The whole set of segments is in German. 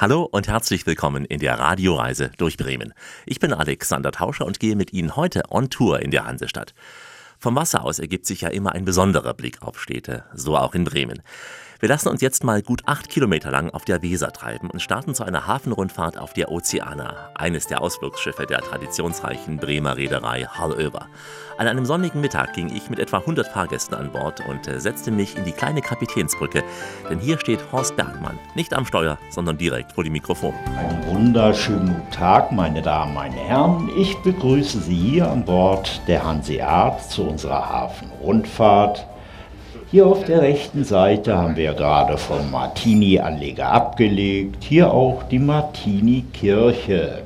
Hallo und herzlich willkommen in der Radioreise durch Bremen. Ich bin Alexander Tauscher und gehe mit Ihnen heute on Tour in der Hansestadt. Vom Wasser aus ergibt sich ja immer ein besonderer Blick auf Städte, so auch in Bremen. Wir lassen uns jetzt mal gut acht Kilometer lang auf der Weser treiben und starten zu einer Hafenrundfahrt auf der Oceana, eines der Ausflugsschiffe der traditionsreichen Bremer Reederei Hallöver. An einem sonnigen Mittag ging ich mit etwa 100 Fahrgästen an Bord und äh, setzte mich in die kleine Kapitänsbrücke, denn hier steht Horst Bergmann, nicht am Steuer, sondern direkt vor dem Mikrofon. Einen wunderschönen guten Tag, meine Damen, meine Herren. Ich begrüße Sie hier an Bord der Hanseat zu unserer Hafenrundfahrt. Hier auf der rechten Seite haben wir gerade vom Martini-Anleger abgelegt. Hier auch die Martini-Kirche.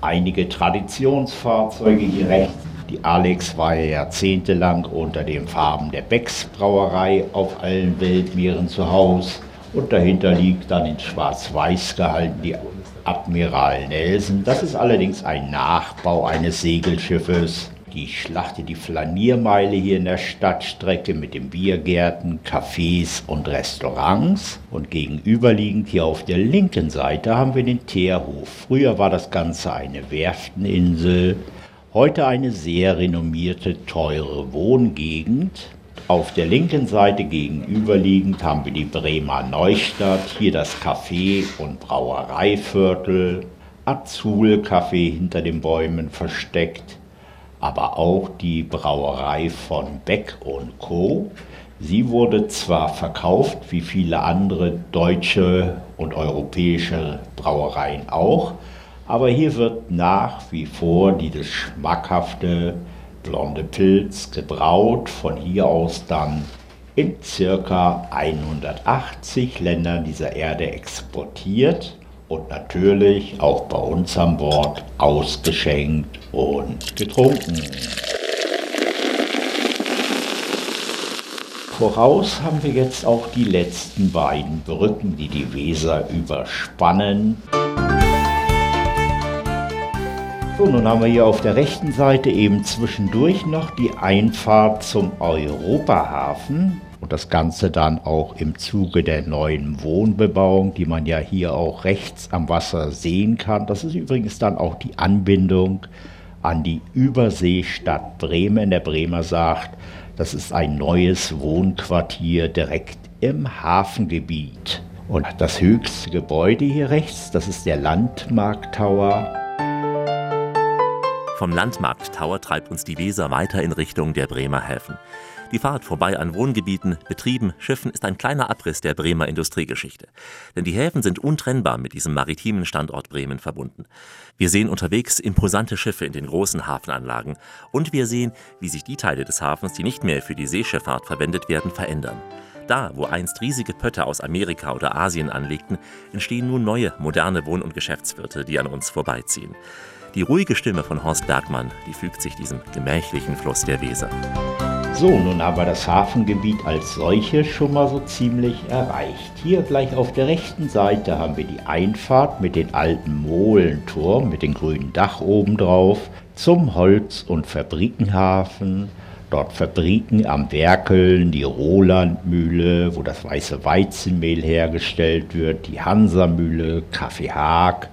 Einige Traditionsfahrzeuge hier rechts. Die Alex war ja jahrzehntelang unter den Farben der Becks Brauerei auf allen Weltmeeren zu Hause. Und dahinter liegt dann in Schwarz-Weiß gehalten die Admiral Nelson. Das ist allerdings ein Nachbau eines Segelschiffes die Schlachte, die Flaniermeile hier in der Stadtstrecke mit den Biergärten, Cafés und Restaurants. Und gegenüberliegend hier auf der linken Seite haben wir den Teerhof. Früher war das Ganze eine Werfteninsel, heute eine sehr renommierte, teure Wohngegend. Auf der linken Seite gegenüberliegend haben wir die Bremer Neustadt, hier das Café- und Brauereiviertel, Azul-Café hinter den Bäumen versteckt aber auch die Brauerei von Beck und Co. Sie wurde zwar verkauft, wie viele andere deutsche und europäische Brauereien auch, aber hier wird nach wie vor dieses schmackhafte blonde Pilz gebraut, von hier aus dann in circa 180 Ländern dieser Erde exportiert und natürlich auch bei uns an Bord ausgeschenkt und getrunken. Voraus haben wir jetzt auch die letzten beiden Brücken, die die Weser überspannen. So, nun haben wir hier auf der rechten Seite eben zwischendurch noch die Einfahrt zum Europahafen und das Ganze dann auch im Zuge der neuen Wohnbebauung, die man ja hier auch rechts am Wasser sehen kann. Das ist übrigens dann auch die Anbindung an die Überseestadt Bremen. Der Bremer sagt, das ist ein neues Wohnquartier direkt im Hafengebiet. Und das höchste Gebäude hier rechts, das ist der Landmarkt Tower. Vom Landmarkt Tower treibt uns die Weser weiter in Richtung der Bremer Häfen. Die Fahrt vorbei an Wohngebieten, Betrieben, Schiffen ist ein kleiner Abriss der Bremer Industriegeschichte. Denn die Häfen sind untrennbar mit diesem maritimen Standort Bremen verbunden. Wir sehen unterwegs imposante Schiffe in den großen Hafenanlagen und wir sehen, wie sich die Teile des Hafens, die nicht mehr für die Seeschifffahrt verwendet werden, verändern. Da, wo einst riesige Pötte aus Amerika oder Asien anlegten, entstehen nun neue, moderne Wohn- und Geschäftsviertel, die an uns vorbeiziehen. Die ruhige Stimme von Horst Bergmann, die fügt sich diesem gemächlichen Fluss der Weser. So, nun haben wir das Hafengebiet als solches schon mal so ziemlich erreicht. Hier gleich auf der rechten Seite haben wir die Einfahrt mit dem alten Molenturm mit dem grünen Dach oben drauf zum Holz- und Fabrikenhafen. Dort Fabriken am Werkeln, die Rolandmühle, wo das weiße Weizenmehl hergestellt wird, die Hansamühle, Kaffee Haag,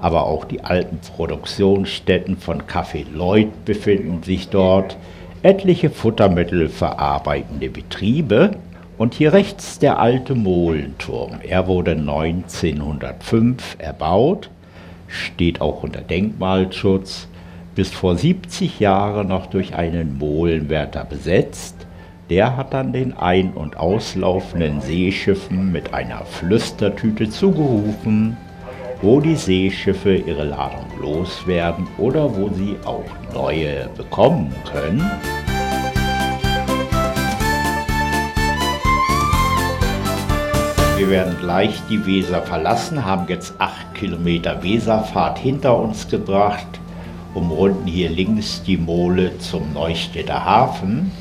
aber auch die alten Produktionsstätten von Kaffee Lloyd befinden sich dort etliche Futtermittel verarbeitende Betriebe und hier rechts der alte Molenturm. Er wurde 1905 erbaut, steht auch unter Denkmalschutz, bis vor 70 Jahren noch durch einen Molenwärter besetzt. Der hat dann den ein- und auslaufenden Seeschiffen mit einer Flüstertüte zugerufen wo die Seeschiffe ihre Ladung loswerden oder wo sie auch neue bekommen können. Wir werden gleich die Weser verlassen, haben jetzt acht Kilometer Weserfahrt hinter uns gebracht, umrunden hier links die Mole zum Neustädter Hafen.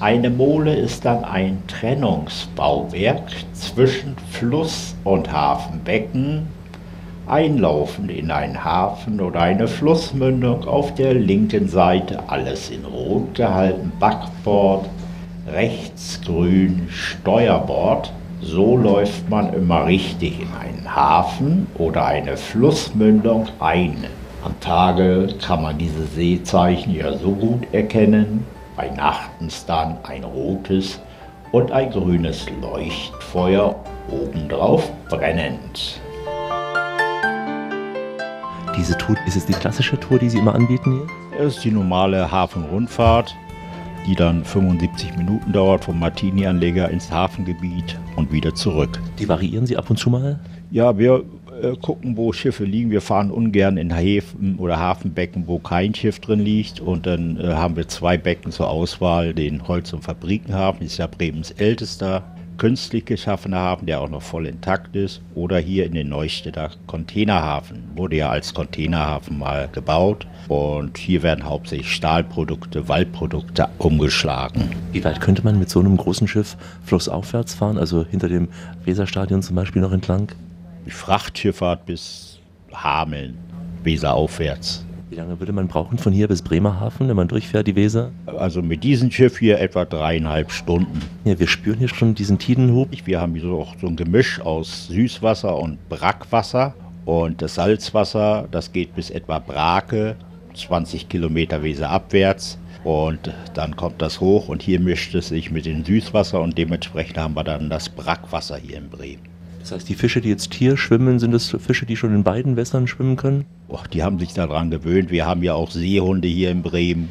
Eine Mole ist dann ein Trennungsbauwerk zwischen Fluss und Hafenbecken, einlaufend in einen Hafen oder eine Flussmündung auf der linken Seite, alles in Rot gehalten, Backbord, rechts grün, Steuerbord. So läuft man immer richtig in einen Hafen oder eine Flussmündung ein. Am Tage kann man diese Seezeichen ja so gut erkennen, bei Nachtens dann ein rotes und ein grünes Leuchtfeuer obendrauf brennend. Diese Tour, ist es die klassische Tour, die Sie immer anbieten hier? Es ist die normale Hafenrundfahrt, die dann 75 Minuten dauert vom Martini-Anleger ins Hafengebiet und wieder zurück. Die variieren Sie ab und zu mal? Ja, wir äh, gucken, wo Schiffe liegen. Wir fahren ungern in Häfen oder Hafenbecken, wo kein Schiff drin liegt. Und dann äh, haben wir zwei Becken zur Auswahl. Den Holz- und Fabrikenhafen ist ja Bremens ältester künstlich geschaffener Hafen, der auch noch voll intakt ist. Oder hier in den Neustädter Containerhafen. Wurde ja als Containerhafen mal gebaut. Und hier werden hauptsächlich Stahlprodukte, Waldprodukte umgeschlagen. Wie weit könnte man mit so einem großen Schiff flussaufwärts fahren? Also hinter dem Weserstadion zum Beispiel noch entlang? Frachtschifffahrt bis Hameln, Weser aufwärts. Wie lange würde man brauchen von hier bis Bremerhaven, wenn man durchfährt, die Weser? Also mit diesem Schiff hier etwa dreieinhalb Stunden. Ja, wir spüren hier schon diesen Tidenhub. Wir haben hier auch so ein Gemisch aus Süßwasser und Brackwasser. Und das Salzwasser, das geht bis etwa Brake, 20 Kilometer Weser abwärts. Und dann kommt das hoch und hier mischt es sich mit dem Süßwasser und dementsprechend haben wir dann das Brackwasser hier in Bremen. Das heißt, die Fische, die jetzt hier schwimmen, sind das Fische, die schon in beiden Wässern schwimmen können? Och, die haben sich daran gewöhnt. Wir haben ja auch Seehunde hier in Bremen.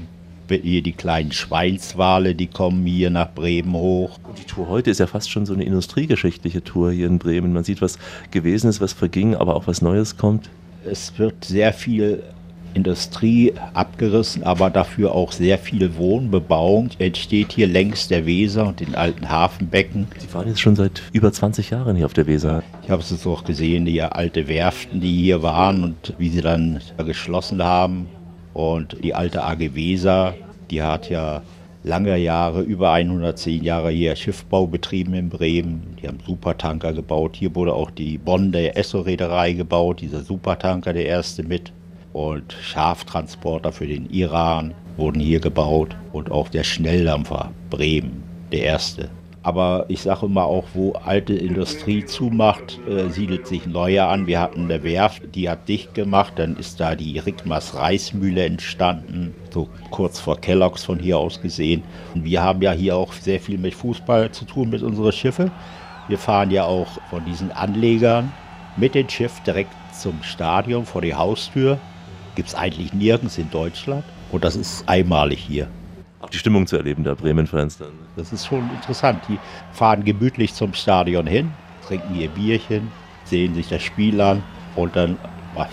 Hier die kleinen Schweinswale, die kommen hier nach Bremen hoch. Und die Tour heute ist ja fast schon so eine industriegeschichtliche Tour hier in Bremen. Man sieht, was gewesen ist, was verging, aber auch was Neues kommt. Es wird sehr viel Industrie abgerissen, aber dafür auch sehr viel Wohnbebauung. Entsteht hier längs der Weser und den alten Hafenbecken. Sie fahren jetzt schon seit über 20 Jahren hier auf der Weser. Ich habe es auch gesehen, die alte Werften, die hier waren und wie sie dann geschlossen haben. Und die alte AG Weser, die hat ja lange Jahre, über 110 Jahre hier Schiffbau betrieben in Bremen. Die haben Supertanker gebaut. Hier wurde auch die Bonn der Esso-Reederei gebaut, dieser Supertanker, der erste mit und Schaftransporter für den Iran wurden hier gebaut und auch der Schnelldampfer Bremen, der erste. Aber ich sage immer auch, wo alte Industrie zumacht, äh, siedelt sich neue an. Wir hatten eine Werft, die hat dicht gemacht, dann ist da die Rickmers Reismühle entstanden, so kurz vor Kellogg's von hier aus gesehen. Und wir haben ja hier auch sehr viel mit Fußball zu tun mit unseren Schiffen. Wir fahren ja auch von diesen Anlegern mit dem Schiff direkt zum Stadion vor die Haustür Gibt es eigentlich nirgends in Deutschland. Und das ist einmalig hier. Auch die Stimmung zu erleben, der Bremen-Fans dann. Das ist schon interessant. Die fahren gemütlich zum Stadion hin, trinken ihr Bierchen, sehen sich das Spiel an und dann,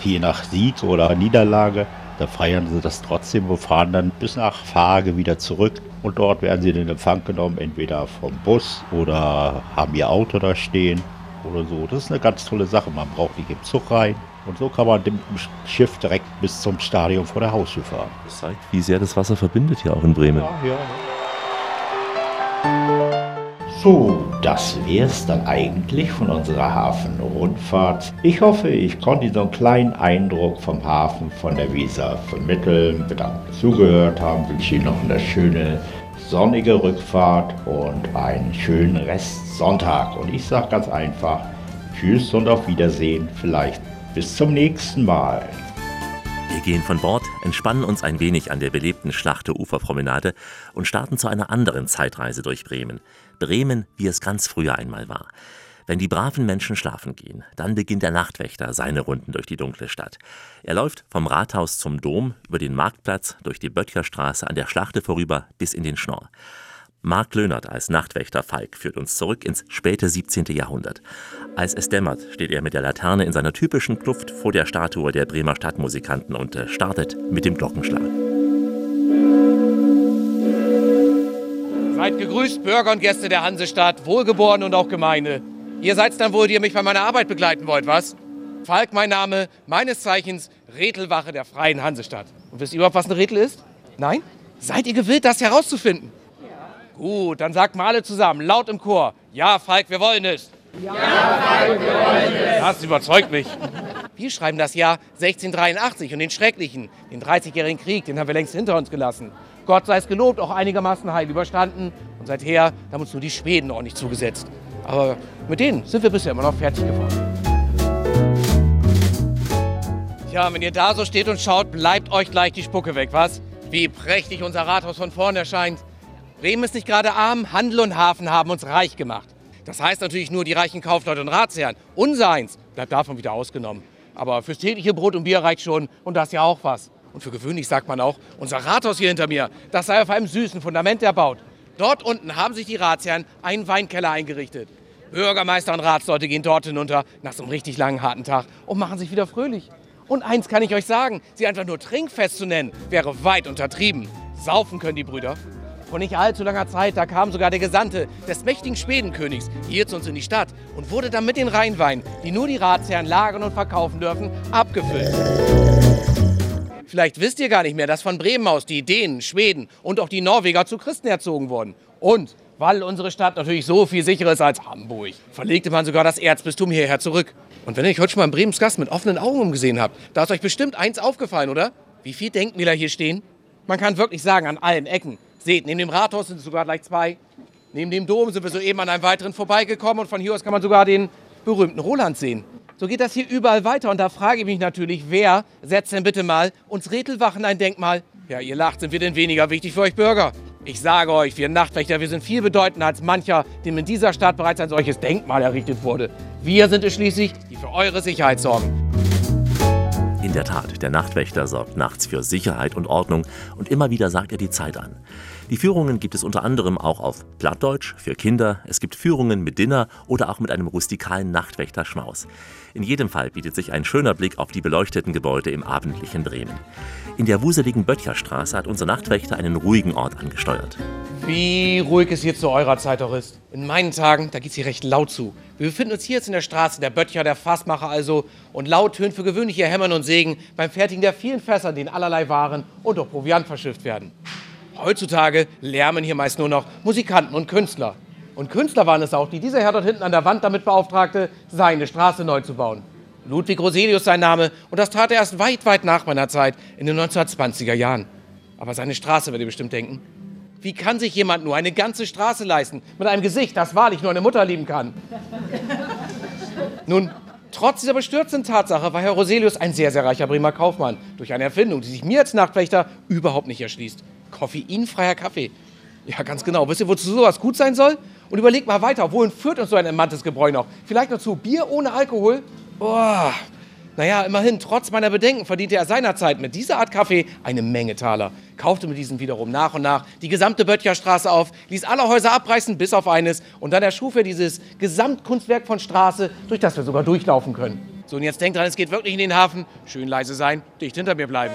je nach Sieg oder Niederlage, da feiern sie das trotzdem und fahren dann bis nach Fage wieder zurück. Und dort werden sie in den Empfang genommen, entweder vom Bus oder haben ihr Auto da stehen oder so. Das ist eine ganz tolle Sache. Man braucht nicht im Zug rein. Und so kann man dem Schiff direkt bis zum Stadion vor der Haustür fahren. Das zeigt, wie sehr das Wasser verbindet hier auch in Bremen. Ja, ja. So, das wäre es dann eigentlich von unserer Hafenrundfahrt. Ich hoffe, ich konnte Ihnen so einen kleinen Eindruck vom Hafen von der Weser vermitteln. Bedankt, dass Sie zugehört haben. Ich wünsche Ihnen noch eine schöne sonnige Rückfahrt und einen schönen Rest Sonntag. Und ich sage ganz einfach, Tschüss und auf Wiedersehen. Vielleicht bis zum nächsten Mal. Wir gehen von Bord, entspannen uns ein wenig an der belebten Schlachte Uferpromenade und starten zu einer anderen Zeitreise durch Bremen. Bremen, wie es ganz früher einmal war. Wenn die braven Menschen schlafen gehen, dann beginnt der Nachtwächter seine Runden durch die dunkle Stadt. Er läuft vom Rathaus zum Dom, über den Marktplatz, durch die Böttcherstraße an der Schlachte vorüber bis in den Schnorr. Mark Löhnert als Nachtwächter Falk führt uns zurück ins späte 17. Jahrhundert. Als es dämmert, steht er mit der Laterne in seiner typischen Kluft vor der Statue der Bremer Stadtmusikanten und startet mit dem Glockenschlag. Seid gegrüßt, Bürger und Gäste der Hansestadt, Wohlgeboren und auch Gemeinde. Ihr seid dann wohl, die ihr mich bei meiner Arbeit begleiten wollt, was? Falk, mein Name, meines Zeichens Rätelwache der Freien Hansestadt. Und wisst ihr überhaupt, was ein Rätel ist? Nein? Seid ihr gewillt, das herauszufinden? Gut, dann sagt mal alle zusammen, laut im Chor. Ja, Falk, wir wollen es. Ja, Falk, wir wollen es. Das überzeugt mich. Wir schreiben das Jahr 1683 und den schrecklichen, den 30-jährigen Krieg, den haben wir längst hinter uns gelassen. Gott sei es gelobt, auch einigermaßen heil überstanden. Und seither haben uns nur die Schweden ordentlich zugesetzt. Aber mit denen sind wir bisher immer noch fertig geworden. Tja, wenn ihr da so steht und schaut, bleibt euch gleich die Spucke weg, was? Wie prächtig unser Rathaus von vorn erscheint. Bremen ist nicht gerade arm, Handel und Hafen haben uns reich gemacht. Das heißt natürlich nur die reichen Kaufleute und Ratsherren. Unseins bleibt davon wieder ausgenommen. Aber fürs tägliche Brot und Bier reicht schon und das ja auch was. Und für gewöhnlich sagt man auch, unser Rathaus hier hinter mir, das sei auf einem süßen Fundament erbaut. Dort unten haben sich die Ratsherren einen Weinkeller eingerichtet. Bürgermeister und Ratsleute gehen dort hinunter nach so einem richtig langen, harten Tag und machen sich wieder fröhlich. Und eins kann ich euch sagen, sie einfach nur Trinkfest zu nennen, wäre weit untertrieben. Saufen können die Brüder. Vor nicht allzu langer Zeit, da kam sogar der Gesandte des mächtigen Schwedenkönigs hier zu uns in die Stadt und wurde dann mit den Rheinweinen, die nur die Ratsherren lagern und verkaufen dürfen, abgefüllt. Vielleicht wisst ihr gar nicht mehr, dass von Bremen aus die Dänen, Schweden und auch die Norweger zu Christen erzogen wurden. Und weil unsere Stadt natürlich so viel sicherer ist als Hamburg, verlegte man sogar das Erzbistum hierher zurück. Und wenn euch heute schon mal im Bremens Gast mit offenen Augen umgesehen habt, da ist euch bestimmt eins aufgefallen, oder? Wie viele Denkmäler hier stehen? Man kann wirklich sagen, an allen Ecken. Seht, neben dem Rathaus sind es sogar gleich zwei. Neben dem Dom sind wir soeben an einem weiteren vorbeigekommen und von hier aus kann man sogar den berühmten Roland sehen. So geht das hier überall weiter. Und da frage ich mich natürlich, wer setzt denn bitte mal uns Rätelwachen ein Denkmal? Ja, ihr lacht, sind wir denn weniger wichtig für euch Bürger? Ich sage euch, wir Nachtwächter, wir sind viel bedeutender als mancher, dem in dieser Stadt bereits ein solches Denkmal errichtet wurde. Wir sind es schließlich, die für eure Sicherheit sorgen. In der Tat, der Nachtwächter sorgt nachts für Sicherheit und Ordnung und immer wieder sagt er die Zeit an. Die Führungen gibt es unter anderem auch auf Plattdeutsch für Kinder. Es gibt Führungen mit Dinner oder auch mit einem rustikalen Nachtwächter-Schmaus. In jedem Fall bietet sich ein schöner Blick auf die beleuchteten Gebäude im abendlichen Bremen. In der wuseligen Böttcherstraße hat unser Nachtwächter einen ruhigen Ort angesteuert. Wie ruhig es hier zu eurer Zeit auch ist. In meinen Tagen, da geht es hier recht laut zu. Wir befinden uns hier jetzt in der Straße der Böttcher, der Fassmacher also. Und laut tönt für gewöhnlich ihr Hämmern und Segen beim Fertigen der vielen Fässer, denen allerlei Waren und auch Proviant verschifft werden. Heutzutage lärmen hier meist nur noch Musikanten und Künstler. Und Künstler waren es auch, die dieser Herr dort hinten an der Wand damit beauftragte, seine Straße neu zu bauen. Ludwig Roselius sein Name und das tat er erst weit, weit nach meiner Zeit, in den 1920er Jahren. Aber seine Straße, werdet ihr bestimmt denken. Wie kann sich jemand nur eine ganze Straße leisten mit einem Gesicht, das wahrlich nur eine Mutter lieben kann? Nun, Trotz dieser bestürzenden Tatsache war Herr Roselius ein sehr, sehr reicher Bremer Kaufmann. Durch eine Erfindung, die sich mir als Nachtwächter überhaupt nicht erschließt. Koffeinfreier Kaffee. Ja, ganz genau. Wisst ihr, wozu sowas gut sein soll? Und überlegt mal weiter, wohin führt uns so ein entmanntes Gebräu noch? Vielleicht noch zu Bier ohne Alkohol? Boah. Naja, immerhin, trotz meiner Bedenken verdiente er seinerzeit mit dieser Art Kaffee eine Menge Taler. Kaufte mit diesem wiederum nach und nach die gesamte Böttcherstraße auf, ließ alle Häuser abreißen, bis auf eines. Und dann erschuf er dieses Gesamtkunstwerk von Straße, durch das wir sogar durchlaufen können. So, und jetzt denkt dran, es geht wirklich in den Hafen. Schön leise sein, dicht hinter mir bleiben.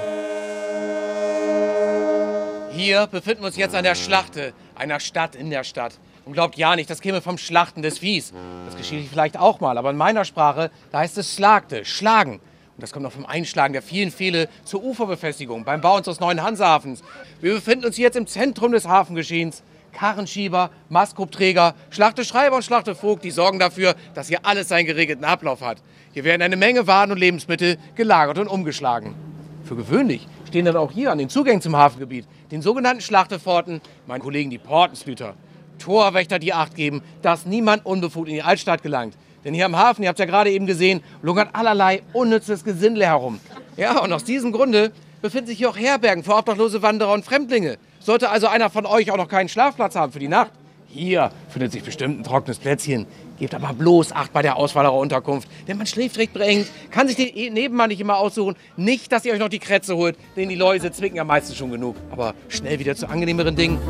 Hier befinden wir uns jetzt an der Schlachte, einer Stadt in der Stadt. Und glaubt ja nicht, das käme vom Schlachten des Viehs. Das geschieht vielleicht auch mal, aber in meiner Sprache, da heißt es Schlagte, schlagen. Und das kommt noch vom Einschlagen der vielen Pfähle zur Uferbefestigung, beim Bau unseres neuen Hansahafens. Wir befinden uns jetzt im Zentrum des Hafengeschehens. Karrenschieber, Mastkopträger, Schlachteschreiber und Schlachtevogt, die sorgen dafür, dass hier alles seinen geregelten Ablauf hat. Hier werden eine Menge Waren und Lebensmittel gelagert und umgeschlagen. Für gewöhnlich stehen dann auch hier an den Zugängen zum Hafengebiet, den sogenannten Schlachteforten, meine Kollegen die Portenshüter. Torwächter, die Acht geben, dass niemand unbefugt in die Altstadt gelangt. Denn hier am Hafen, ihr habt ja gerade eben gesehen, lungert allerlei unnützes Gesindel herum. Ja, und aus diesem Grunde befinden sich hier auch Herbergen für obdachlose Wanderer und Fremdlinge. Sollte also einer von euch auch noch keinen Schlafplatz haben für die Nacht, hier findet sich bestimmt ein trockenes Plätzchen. Gebt aber bloß Acht bei der Auswahl eurer Unterkunft, denn man schläft recht beengt, kann sich den Nebenmann nicht immer aussuchen. Nicht, dass ihr euch noch die Krätze holt, denn die Läuse zwicken ja meistens schon genug. Aber schnell wieder zu angenehmeren Dingen.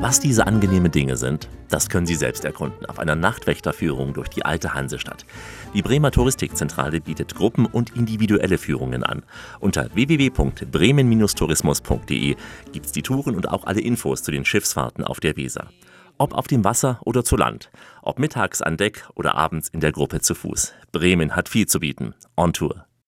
Was diese angenehmen Dinge sind, das können Sie selbst erkunden auf einer Nachtwächterführung durch die alte Hansestadt. Die Bremer Touristikzentrale bietet Gruppen- und individuelle Führungen an. Unter www.bremen-tourismus.de gibt es die Touren und auch alle Infos zu den Schiffsfahrten auf der Weser. Ob auf dem Wasser oder zu Land, ob mittags an Deck oder abends in der Gruppe zu Fuß. Bremen hat viel zu bieten. On Tour.